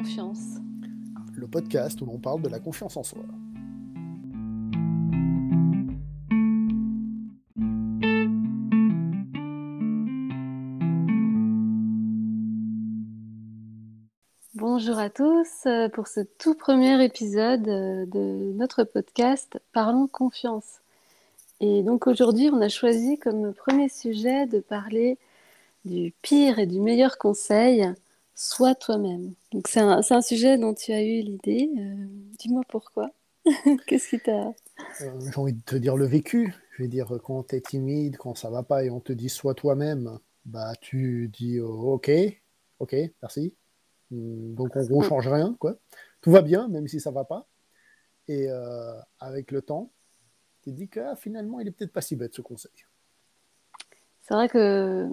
confiance. Le podcast où l'on parle de la confiance en soi. Bonjour à tous euh, pour ce tout premier épisode euh, de notre podcast Parlons confiance. Et donc aujourd'hui, on a choisi comme premier sujet de parler du pire et du meilleur conseil, sois toi-même. Donc c'est un, un, sujet dont tu as eu l'idée. Euh, Dis-moi pourquoi. Qu'est-ce qui t'a... Euh, j'ai envie de te dire le vécu. Je vais dire quand tu es timide, quand ça va pas et on te dit sois toi-même, bah tu dis oh, ok, ok, merci. Hmm, donc en gros, change rien, quoi. Tout va bien, même si ça va pas. Et euh, avec le temps, tu te dis que ah, finalement, il est peut-être pas si bête ce conseil. C'est vrai que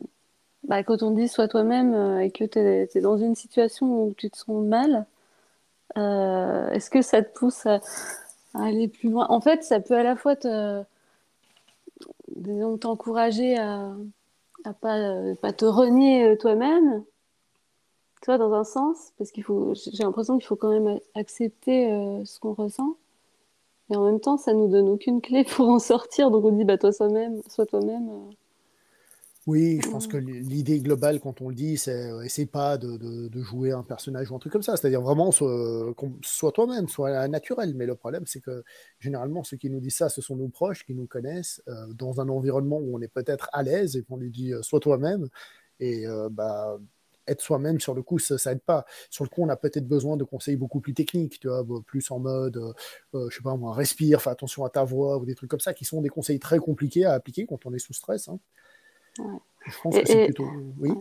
bah, quand on dit sois toi-même euh, et que tu es, dans une situation où tu te sens mal, euh, est-ce que ça te pousse à, aller plus loin? En fait, ça peut à la fois t'encourager à, à pas, pas te renier toi-même, tu vois, dans un sens, parce qu'il faut, j'ai l'impression qu'il faut quand même accepter euh, ce qu'on ressent. Mais en même temps, ça nous donne aucune clé pour en sortir. Donc on dit, bah toi toi-même, sois toi-même. Oui, je pense que l'idée globale, quand on le dit, c'est euh, essaye pas de, de, de, jouer un personnage ou un truc comme ça. C'est-à-dire vraiment, soit, soit toi-même, soit naturel. Mais le problème, c'est que généralement, ceux qui nous disent ça, ce sont nos proches qui nous connaissent euh, dans un environnement où on est peut-être à l'aise et qu'on lui dit euh, sois toi-même. Et euh, bah, être soi-même sur le coup, ça, ça aide pas. Sur le coup, on a peut-être besoin de conseils beaucoup plus techniques, tu vois, plus en mode, euh, je sais pas moi, respire, fais attention à ta voix ou des trucs comme ça, qui sont des conseils très compliqués à appliquer quand on est sous stress. Hein. Ouais. Je pense et, que c'est plutôt. Oui,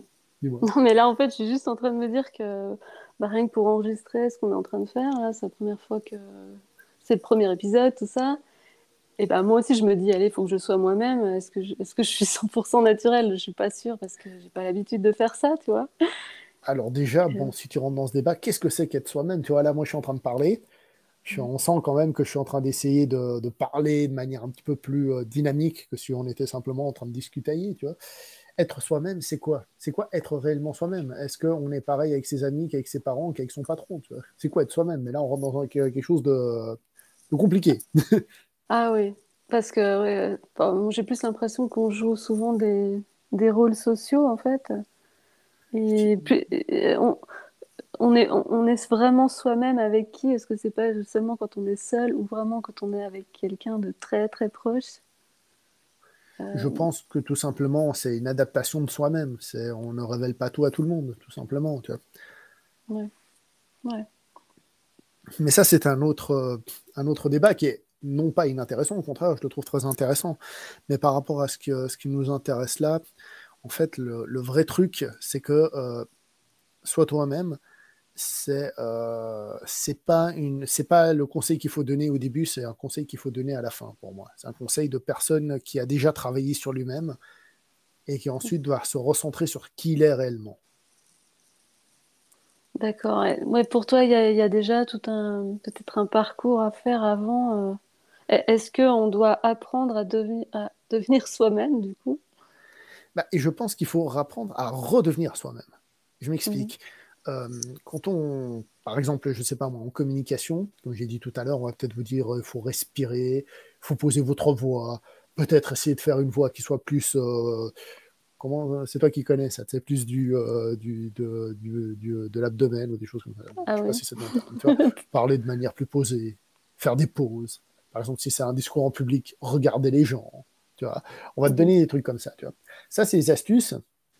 dis-moi. Non, mais là, en fait, je suis juste en train de me dire que bah, rien que pour enregistrer ce qu'on est en train de faire, là, c'est la première fois que. C'est le premier épisode, tout ça. Et ben moi aussi, je me dis, allez, il faut que je sois moi-même. Est-ce que, je, est-ce que je suis 100% naturelle? Je suis pas sûre parce que j'ai pas l'habitude de faire ça, tu vois. Alors déjà, bon, si tu rentres dans ce débat, qu'est-ce que c'est qu'être soi-même? Tu vois, là, moi, je suis en train de parler. Je, on sent quand même que je suis en train d'essayer de, de, parler de manière un petit peu plus euh, dynamique que si on était simplement en train de discuter, tu vois. Être soi-même, c'est quoi? C'est quoi être réellement soi-même? Est-ce qu'on est pareil avec ses amis qu'avec ses parents, qu'avec son patron C'est quoi être soi-même? Mais là, on rentre dans quelque chose de, de compliqué. ah oui, parce que ouais, bon, j'ai plus l'impression qu'on joue souvent des, des rôles sociaux, en fait. Et plus, on, on, est, on est vraiment soi-même avec qui? Est-ce que c'est pas seulement quand on est seul ou vraiment quand on est avec quelqu'un de très très proche? Euh... Je pense que tout simplement c'est une adaptation de soi-même. C'est on ne révèle pas tout à tout le monde, tout simplement. Tu vois. Ouais. Ouais. Mais ça c'est un autre un autre débat qui est non pas inintéressant, au contraire je le trouve très intéressant. Mais par rapport à ce, que, ce qui nous intéresse là, en fait, le, le vrai truc, c'est que euh, sois toi-même, c'est euh, c'est pas une c'est pas le conseil qu'il faut donner au début, c'est un conseil qu'il faut donner à la fin pour moi. C'est un conseil de personne qui a déjà travaillé sur lui-même et qui ensuite doit se recentrer sur qui il est réellement. D'accord. Ouais, pour toi, il y, y, a déjà tout un peut-être un parcours à faire avant. Euh... Est-ce qu'on doit apprendre à, devi à devenir soi-même du coup? Bah, Et je pense qu'il faut apprendre à redevenir soi-même. Je m'explique. Mmh. Euh, quand on, par exemple, je sais pas moi, en communication, comme j'ai dit tout à l'heure, on va peut-être vous dire il faut respirer, il faut poser votre voix, peut-être essayer de faire une voix qui soit plus. Euh, comment C'est toi qui connais ça, c'est plus du, euh, du, de, du, du, de l'abdomen ou des choses comme ça. Ah je sais pas si ça vois, parler de manière plus posée, faire des pauses. Par exemple, si c'est un discours en public, regarder les gens. Tu vois. On va te donner des trucs comme ça. Tu vois. Ça, c'est des astuces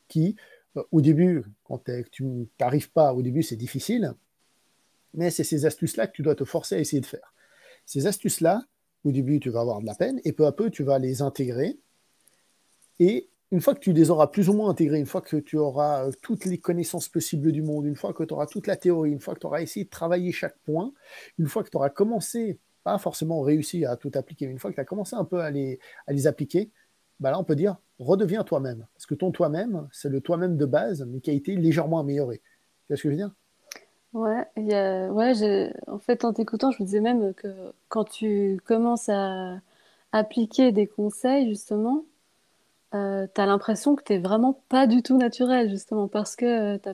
qui, euh, au début, quand tu n'arrives pas, au début, c'est difficile. Mais c'est ces astuces-là que tu dois te forcer à essayer de faire. Ces astuces-là, au début, tu vas avoir de la peine, et peu à peu, tu vas les intégrer. Et une fois que tu les auras plus ou moins intégrées, une fois que tu auras toutes les connaissances possibles du monde, une fois que tu auras toute la théorie, une fois que tu auras essayé de travailler chaque point, une fois que tu auras commencé pas forcément réussi à tout appliquer, mais une fois que tu as commencé un peu à les, à les appliquer, bah là on peut dire redeviens toi-même. Parce que ton toi-même, c'est le toi-même de base, mais qui a été légèrement amélioré. Tu vois ce que je veux dire? Ouais, ouais en fait en t'écoutant, je me disais même que quand tu commences à appliquer des conseils, justement, euh, tu as l'impression que tu n'es vraiment pas du tout naturel, justement, parce que tu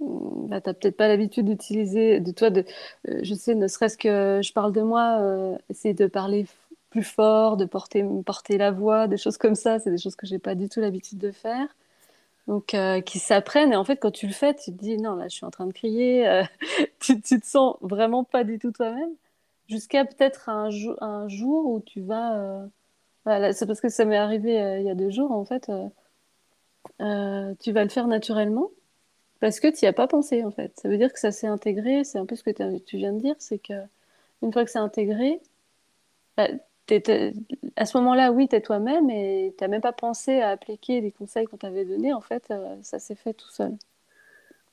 bah, tu n'as peut-être pas l'habitude d'utiliser, de toi, de, euh, je sais, ne serait-ce que je parle de moi, euh, essayer de parler plus fort, de porter, porter la voix, des choses comme ça, c'est des choses que j'ai pas du tout l'habitude de faire. Donc, euh, qui s'apprennent. Et en fait, quand tu le fais, tu te dis, non, là, je suis en train de crier. tu, tu, te sens vraiment pas du tout toi-même. Jusqu'à peut-être un, jour où tu vas. Voilà, c'est parce que ça m'est arrivé il y a deux jours, en fait. tu vas le faire naturellement parce que tu n'y as pas pensé, en fait. Ça veut dire que ça s'est intégré. C'est un peu ce que tu viens de dire. C'est que une fois que c'est intégré, bah, à ce moment-là, oui, tu es toi-même et tu n'as même pas pensé à appliquer les conseils qu'on t'avait donnés. En fait, euh, ça s'est fait tout seul.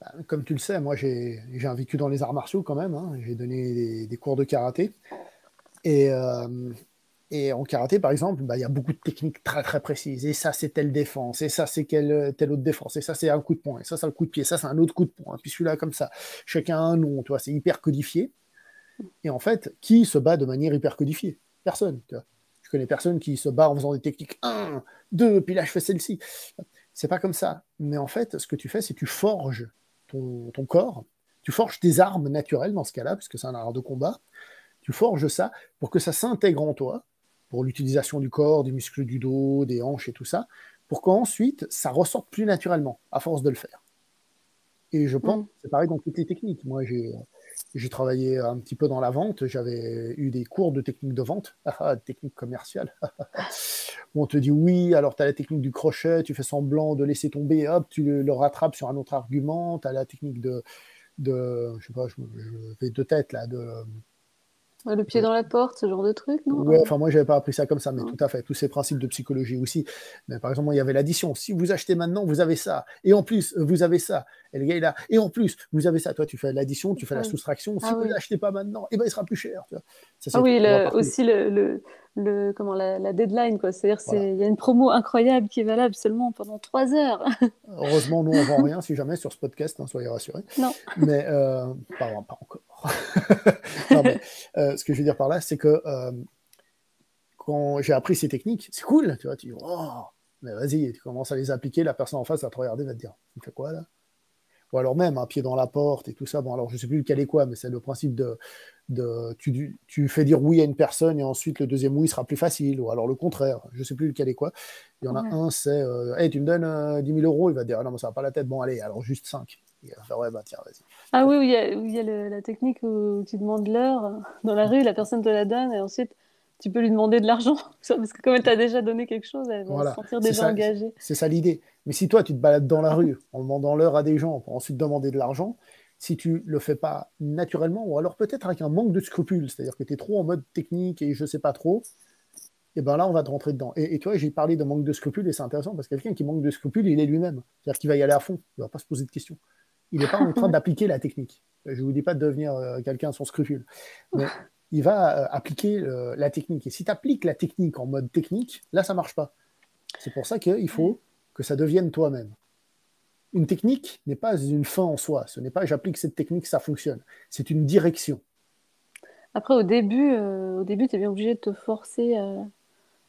Bah, comme tu le sais, moi, j'ai un vécu dans les arts martiaux quand même. Hein. J'ai donné des, des, cours de karaté. Et, euh, et en karaté, par exemple, bah, il y a beaucoup de techniques très très précises. Et ça, c'est telle défense. Et ça, c'est telle, autre défense. Et ça, c'est un coup de poing. Et ça, c'est un coup de pied. Ça, c'est un autre coup de poing. Et puis celui-là, comme ça. Chacun a un nom. C'est hyper codifié. Et en fait, qui se bat de manière hyper codifiée? Personne. Tu vois. Je connais personne qui se bat en faisant des techniques 1, 2, puis là, je fais celle-ci. C'est pas comme ça. Mais en fait, ce que tu fais, c'est tu forges ton, ton corps. Tu forges tes armes naturelles dans ce cas-là, puisque c'est un art de combat. Tu forges ça pour que ça s'intègre en toi pour l'utilisation du corps, des muscles du dos, des hanches et tout ça, pour qu'ensuite ça ressorte plus naturellement à force de le faire. Et je pense, mm. c'est pareil dans toutes les techniques. Moi, j'ai, j'ai travaillé un petit peu dans la vente, j'avais eu des cours de technique de vente, ah, technique commerciale, on te dit oui, alors tu as la technique du crochet, tu fais semblant de laisser tomber, hop, tu le, rattrapes sur un autre argument, tu as la technique de, de, je sais pas, je, je vais de tête là, de le pied dans la porte, ce genre de truc, non? Ouais, enfin moi j'avais pas appris ça comme ça, mais tout à fait, tous ces principes de psychologie aussi. Mais par exemple, il y avait l'addition. Si vous achetez maintenant, vous avez ça, et en plus vous avez ça. Et le gars il a, et en plus vous avez ça. Toi tu fais l'addition, tu fais la soustraction. Si ah vous ne l'achetez pas maintenant, eh ben il sera plus cher. ah oui, aussi le, le, comment la, deadline quoi. C'est-à-dire il y a une promo incroyable qui est valable seulement pendant trois heures. Heureusement, nous on vend rien si jamais sur ce podcast, hein, soyez rassurés. Non. Mais euh, pas, Euh, ce que je veux dire par là, c'est que euh, quand j'ai appris ces techniques, c'est cool, tu vois, tu dis, oh, mais vas-y, tu commences à les appliquer, la personne en face va te regarder, va te dire, tu fais quoi là? Ou alors même un pied dans la porte et tout ça. Bon, alors je sais plus lequel est quoi, mais c'est le principe de, de tu, tu, fais dire oui à une personne et ensuite le deuxième oui sera plus facile, ou alors le contraire, je sais plus lequel est quoi. Il y en a un, c'est, euh, hey, tu me donnes 10 000 euros, il va te dire, ah non, mais ça va pas la tête, bon, allez, alors juste 5. Bah, ah oui, il y a, il y a la technique où tu demandes l'heure dans la rue, la personne te la donne et ensuite tu peux lui demander de l'argent. Parce que comme elle t'a déjà donné quelque chose, elle va se sentir déjà engagée. C'est ça l'idée. Mais si toi, tu te balades dans la rue en demandant l'heure à des gens pour ensuite demander de l'argent, si tu le fais pas naturellement, ou alors peut-être avec un manque de scrupules, c'est-à-dire que tu es trop en mode technique et je sais pas trop, et eh ben là, on va te rentrer dedans. Et, et tu vois, j'ai parlé de manque de scrupules et c'est intéressant parce que quelqu'un qui manque de scrupules, il est lui-même. C'est-à-dire qu'il va y aller à fond, il va pas se poser de questions il n'est pas en train d'appliquer la technique. Je ne vous dis pas de devenir euh, quelqu'un sans scrupule, mais il va euh, appliquer euh, la technique. Et si tu appliques la technique en mode technique, là, ça ne marche pas. C'est pour ça qu'il faut que ça devienne toi-même. Une technique n'est pas une fin en soi. Ce n'est pas j'applique cette technique, ça fonctionne. C'est une direction. Après, au début, au début, tu es bien obligé de te forcer à,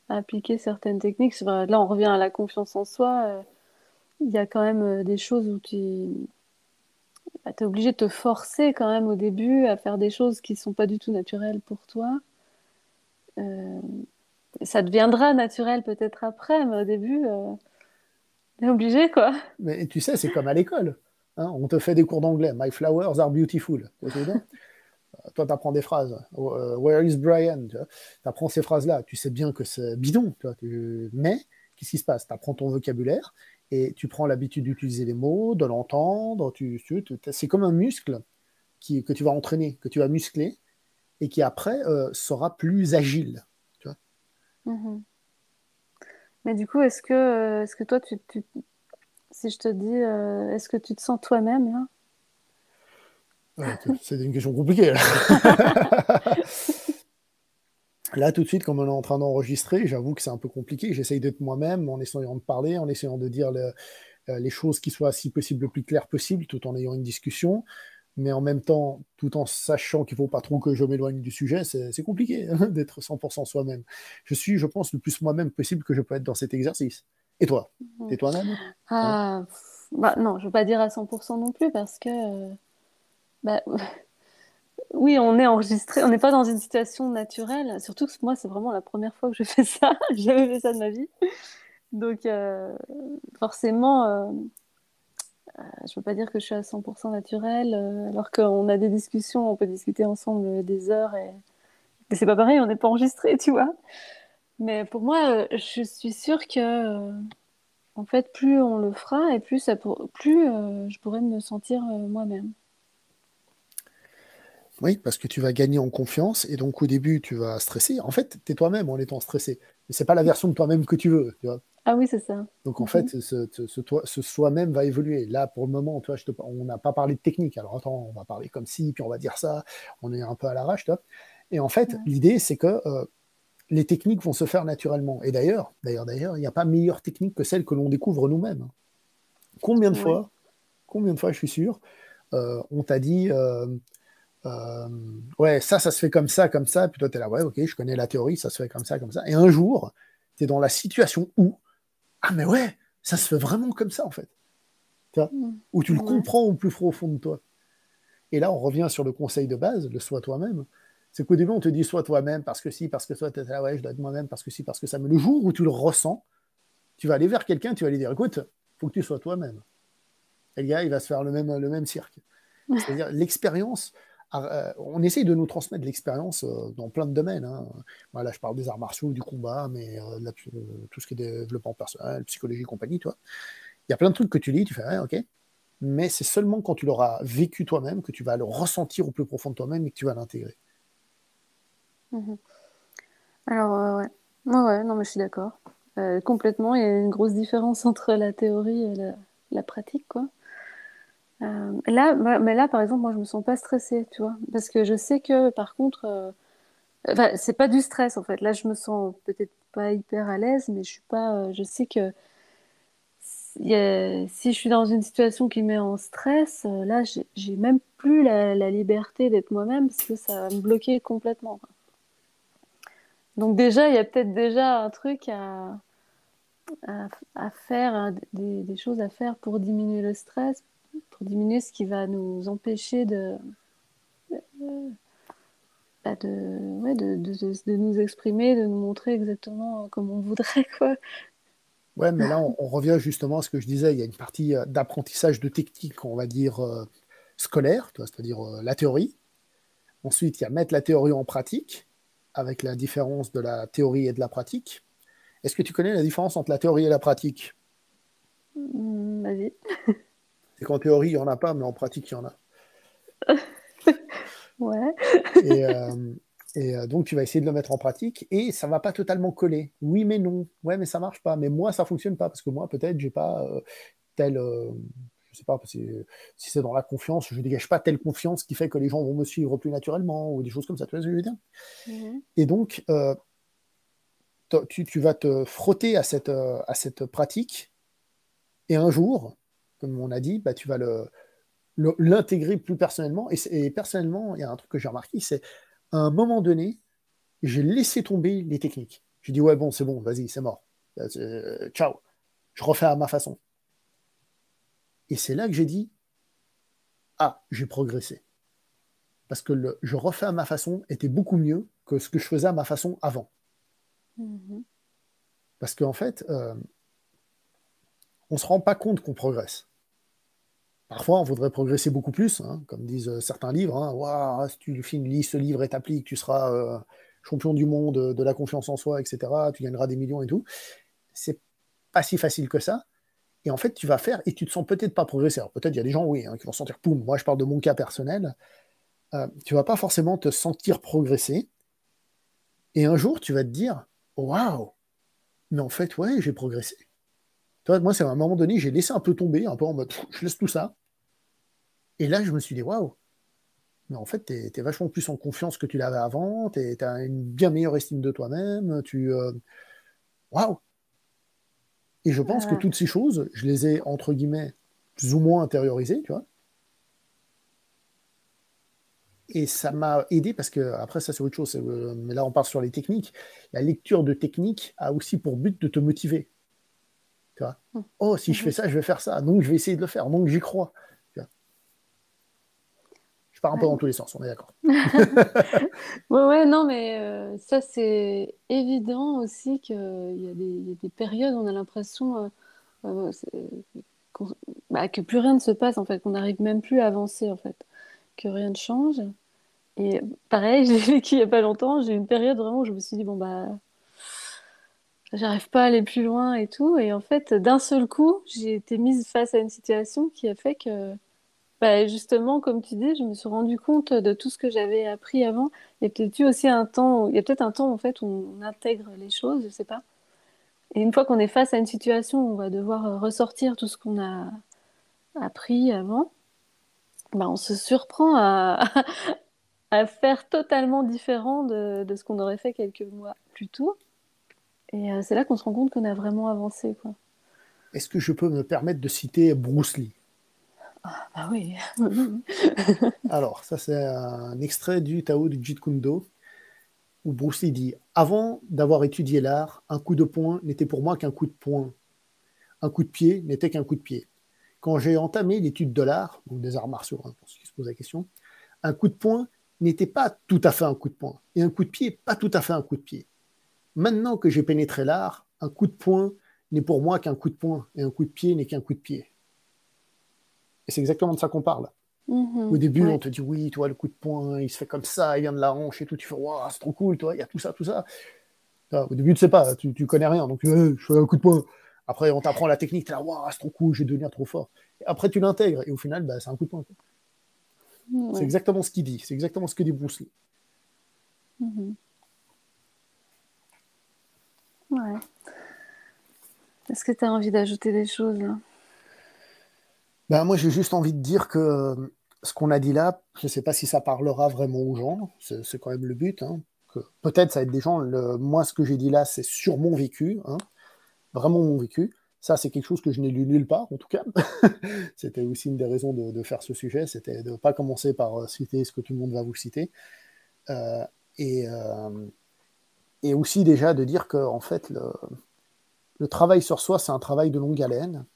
appliquer certaines techniques. Là, on revient à la confiance en soi. Il y a quand même des choses où tu bah, es obligé de te forcer quand même au début à faire des choses qui ne sont pas du tout naturelles pour toi. Euh, ça deviendra naturel peut-être après, mais au début, euh, tu es obligé quoi. Mais tu sais, c'est comme à l'école. Hein. on te fait des cours d'anglais. My flowers are beautiful. Toi, tu apprends des phrases. Euh, where is Brian? Tu apprends ces phrases-là. Tu sais bien que c'est bidon. Mais qu'est-ce qui se passe? Tu apprends ton vocabulaire et tu prends l'habitude d'utiliser les mots, de l'entendre. Tu, c'est comme un muscle qui, que tu vas entraîner, que tu vas muscler, et qui après euh, sera plus agile. Tu vois mm-hmm. Mais du coup, est-ce que, euh, est-ce que toi, tu, si je te dis, euh, est-ce que tu te sens toi-même là? C'est une question compliquée. Là. Tout de suite, comme on est en train d'enregistrer, j'avoue que c'est un peu compliqué. J'essaye d'être moi-même en essayant de parler, en essayant de dire euh, les choses qui soient, si possible, le plus claires possible, tout en ayant une discussion. Mais en même temps, tout en sachant qu'il ne faut pas trop que je m'éloigne du sujet, c'est compliqué hein, d'être 100% soi-même. Je suis, je pense, le plus moi-même possible que je peux être dans cet exercice. Et toi? T'es toi-même? Ah, bah, non, je veux pas dire à 100% non plus parce que bah, oui, on est enregistré, on n'est pas dans une situation naturelle. Surtout que moi, c'est vraiment la première fois que je fais ça. J'ai jamais fait ça de ma vie. Donc, euh, forcément, euh, euh, je ne peux pas dire que je suis à 100% naturelle. alors qu'on a des discussions, on peut discuter ensemble des heures et, et c'est pas pareil, on n'est pas enregistré, tu vois. Mais pour moi, je suis sûre que, en fait, plus on le fera et plus, je pourrais me sentir moi-même. Oui, parce que tu vas gagner en confiance et donc au début tu vas stresser. En fait, tu es toi-même en étant stressé. Mais c'est pas la version de toi-même que tu veux. Tu vois ah oui, c'est ça. Donc en fait, ce, ce, soi-même va évoluer. Là, pour le moment, toi, je on n'a pas parlé de technique. Alors attends, on va parler comme si, puis on va dire ça. On est un peu à l'arrache. Et en fait, l'idée, c'est que euh, les techniques vont se faire naturellement. Et d'ailleurs, d'ailleurs, d'ailleurs, il n'y a pas meilleure technique que celle que l'on découvre nous-mêmes. Combien de fois, combien de fois, je suis sûr, euh, on t'a dit, euh, ouais, ça, ça se fait comme ça, comme ça. Puis toi, tu es là, ouais, ok, je connais la théorie, ça se fait comme ça, comme ça. Et un jour, tu es dans la situation où ah, mais ouais, ça se fait vraiment comme ça, en fait. Tu vois mm. Où tu le comprends au plus profond de toi. Et là, on revient sur le conseil de base, le sois toi-même. C'est qu'au début, on te dit sois toi-même parce que si, parce que toi, tu là, ouais, je dois être moi-même parce que si, parce que ça. Mais le jour où tu le ressens, tu vas aller vers quelqu'un, tu vas lui dire écoute, faut que tu sois toi-même. Et le gars, il va se faire le même, le même cirque. C'est-à-dire, l'expérience, euh, on essaye de nous transmettre l'expérience euh, dans plein de domaines. Hein. Voilà, je parle des arts martiaux, du combat, mais euh, tout ce qui est développement personnel, psychologie, compagnie, toi. Il y a plein de trucs que tu lis, tu fais, ouais, ok. Mais c'est seulement quand tu l'auras vécu toi-même que tu vas le ressentir au plus profond de toi-même et que tu vas l'intégrer. Mhm. Alors, ouais. ouais. non, mais je suis d'accord. complètement, il y a une grosse différence entre la théorie et la, la pratique, quoi. Euh, là, mais là, par exemple, moi, je me sens pas stressée, tu vois, parce que je sais que, par contre, euh, c'est pas du stress en fait. Là, je me sens peut-être pas hyper à l'aise, mais je suis pas, euh, je sais que si je suis dans une situation qui met en stress, là, j'ai même plus la, liberté d'être moi-même parce que ça va me bloquer complètement. Donc déjà, il y a peut-être déjà un truc à, faire, hein, des, choses à faire pour diminuer le stress, pour diminuer ce qui va nous empêcher de, bah, de, de, de, nous exprimer, de nous montrer exactement comme on voudrait. Quoi. Ouais, mais là, on, revient justement à ce que je disais. Il y a une partie euh, d'apprentissage de technique, on va dire, euh, scolaire, c'est-à-dire euh, la théorie. Ensuite, il y a mettre la théorie en pratique, avec la différence de la théorie et de la pratique. Est-ce que tu connais la différence entre la théorie et la pratique? Mmh, Vas-y. C'est qu'en théorie, il n'y en a pas, mais en pratique, il y en a. ouais. Et, euh, euh, donc, tu vas essayer de le mettre en pratique et ça ne va pas totalement coller. Oui, mais non. Ouais, mais ça ne marche pas. Mais moi, ça ne fonctionne pas parce que moi, peut-être, j'ai pas euh, tel. je sais pas, si c'est dans la confiance, je ne dégage pas telle confiance qui fait que les gens vont me suivre plus naturellement ou des choses comme ça. Tu vois ce que je veux dire? Mm-hmm. Et donc, tu, tu, vas te frotter à cette, à cette pratique et un jour, comme on a dit, bah, tu vas le, l'intégrer plus personnellement. Et, personnellement, il y a un truc que j'ai remarqué, c'est à un moment donné, j'ai laissé tomber les techniques. J'ai dit, ouais, bon, c'est bon, vas-y, c'est mort. Euh, ciao. Je refais à ma façon. Et c'est là que j'ai dit, ah, j'ai progressé. Parce que le je refais à ma façon était beaucoup mieux que ce que je faisais à ma façon avant. Mm-hmm. Parce qu'en fait, euh, on ne se rend pas compte qu'on progresse. Parfois, on voudrait progresser beaucoup plus, hein, comme disent euh, certains livres. Hein. si tu lis ce livre et t'appliques, tu seras euh, champion du monde de la confiance en soi, etc. Tu gagneras des millions et tout. C'est pas si facile que ça. Et en fait, tu vas faire et tu te sens peut-être pas progresser. Alors peut-être il y a des gens, oui, hein, qui vont sentir poum. Moi, je parle de mon cas personnel. Euh, tu vas pas forcément te sentir progresser. Et un jour, tu vas te dire, waouh, mais en fait, ouais, j'ai progressé. Moi, c'est à un moment donné, j'ai laissé un peu tomber, un peu en mode, je laisse tout ça. Et là, je me suis dit, waouh, mais en fait, tu es, vachement plus en confiance que tu l'avais avant, tu as une bien meilleure estime de toi-même, tu. Euh, waouh! Et je pense que toutes ces choses, je les ai, entre guillemets, plus ou moins intériorisées, tu vois. Et ça m'a aidé parce que, après, ça c'est autre chose, euh, mais là on part sur les techniques. La lecture de techniques a aussi pour but de te motiver. Tu vois oh, si je fais ça, je vais faire ça. Donc, je vais essayer de le faire. Donc, j'y crois. Pars un peu dans tous les sens, on est d'accord. ouais, ouais, non, mais euh, ça, c'est évident aussi qu'il y, a des périodes où on a l'impression euh, euh, bah, que plus rien ne se passe, en fait, qu'on n'arrive même plus à avancer, en fait, que rien ne change. Et pareil, j'ai vécu il n'y a pas longtemps, j'ai eu une période vraiment où je me suis dit, bon, bah, j'arrive pas à aller plus loin et tout. Et en fait, d'un seul coup, j'ai été mise face à une situation qui a fait que, bah, justement, comme tu dis, je me suis rendu compte de tout ce que j'avais appris avant. Il y a peut-être eu aussi un temps, il y a peut-être un temps en fait où on intègre les choses, je sais pas. Et une fois qu'on est face à une situation on va devoir ressortir tout ce qu'on a appris avant, bah, on se surprend à, faire totalement différent de, de ce qu'on aurait fait quelques mois plus tôt. Et euh, c'est là qu'on se rend compte qu'on a vraiment avancé. Est-ce que je peux me permettre de citer Bruce Lee? Ah, bah oui. Alors, ça c'est un extrait du Tao du Jeet Kune Do, où Bruce Lee dit Avant d'avoir étudié l'art, un coup de poing n'était pour moi qu'un coup de poing. Un coup de pied n'était qu'un coup de pied. Quand j'ai entamé l'étude de l'art, donc des arts martiaux, hein, pour ceux qui se posent la question, un coup de poing n'était pas tout à fait un coup de poing, et un coup de pied pas tout à fait un coup de pied. Maintenant que j'ai pénétré l'art, un coup de poing n'est pour moi qu'un coup de poing et un coup de pied n'est qu'un coup de pied. Et c'est exactement de ça qu'on parle. Mm-hmm. Au début, on te dit oui, toi, le coup de poing, il se fait comme ça, il vient de la hanche et tout. Tu fais, waouh, c'est trop cool, toi, il y a tout ça, tout ça. Au début, tu sais pas, tu, tu connais rien, donc je fais un coup de poing. Après, on t'apprend la technique, tu là, waouh, c'est trop cool, je vais devenir trop fort. Et après, tu l'intègres, et au final, bah, c'est un coup de poing. C'est exactement ce qu'il dit, c'est exactement ce que dit Bruce Lee. Mm-hmm. Ouais. Est-ce que tu as envie d'ajouter des choses ben, Moi, j'ai juste envie de dire que euh, ce qu'on a dit là, je ne sais pas si ça parlera vraiment aux gens, c'est quand même le but. Hein, Peut-être ça être des gens, le, moi, ce que j'ai dit là, c'est sur mon vécu, hein, vraiment mon vécu. Ça, c'est quelque chose que je n'ai lu nulle part, en tout cas. c'était aussi une des raisons de, faire ce sujet, c'était de ne pas commencer par euh, citer ce que tout le monde va vous citer. Euh, et, aussi déjà de dire que en fait le travail sur soi c'est un travail de longue haleine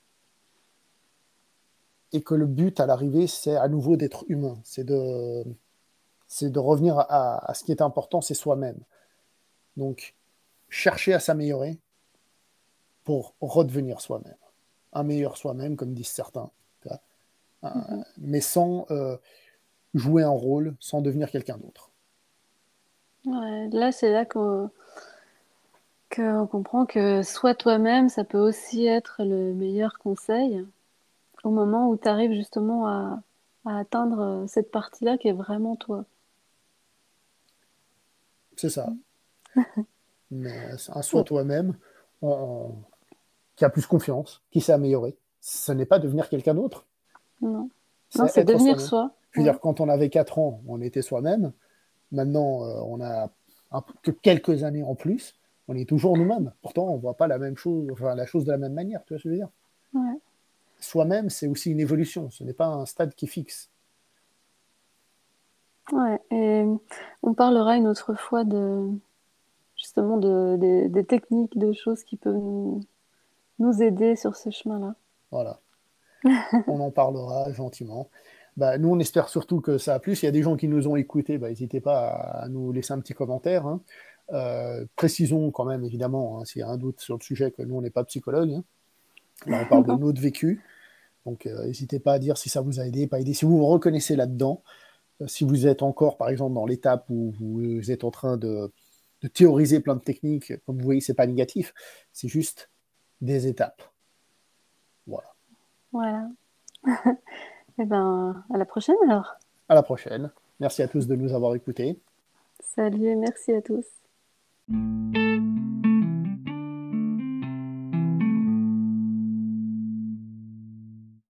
et que le but à l'arrivée c'est à nouveau d'être humain, c'est de c'est de revenir à, à, ce qui est important, c'est soi-même. Donc chercher à s'améliorer pour redevenir soi-même, un meilleur soi-même comme disent certains, mm-hmm. mais sans euh, jouer un rôle, sans devenir quelqu'un d'autre. Ouais, là, c'est là qu'on comprend que soit toi-même, ça peut aussi être le meilleur conseil au moment où tu arrives justement à, atteindre cette partie-là qui est vraiment toi. C'est ça. Mais un soi toi-même qui a plus confiance, qui s'est amélioré. Ce n'est pas devenir quelqu'un d'autre. Non, c'est devenir soi. Je veux dire, quand on avait 4 ans, on était soi-même. Maintenant, euh, on a que quelques années en plus. On est toujours nous-mêmes. Pourtant, on ne voit pas la même chose, enfin, la chose de la même manière. Tu vois ce que je veux dire? Soi-même, c'est aussi une évolution. Ce n'est pas un stade qui fixe. Ouais, et on parlera une autre fois de justement de, des techniques, de choses qui peuvent nous, nous aider sur ce chemin-là. Voilà. on en parlera gentiment. Bah, nous, on espère surtout que ça a plu. S'il y a des gens qui nous ont écoutés, bah, n'hésitez pas à, nous laisser un petit commentaire. Hein. Euh, précisons quand même, évidemment, hein, s'il y a un doute sur le sujet, que nous, on n'est pas psychologue. Hein. On parle de notre vécu. Donc, euh, n'hésitez pas à dire si ça vous a aidé, pas aidé. Si vous vous reconnaissez là-dedans, euh, si vous êtes encore, par exemple, dans l'étape où vous êtes en train de, de théoriser plein de techniques, comme vous voyez, c'est pas négatif, c'est juste des étapes. Voilà. Voilà. Eh ben, à la prochaine alors. À la prochaine. Merci à tous de nous avoir écoutés. Salut et merci à tous.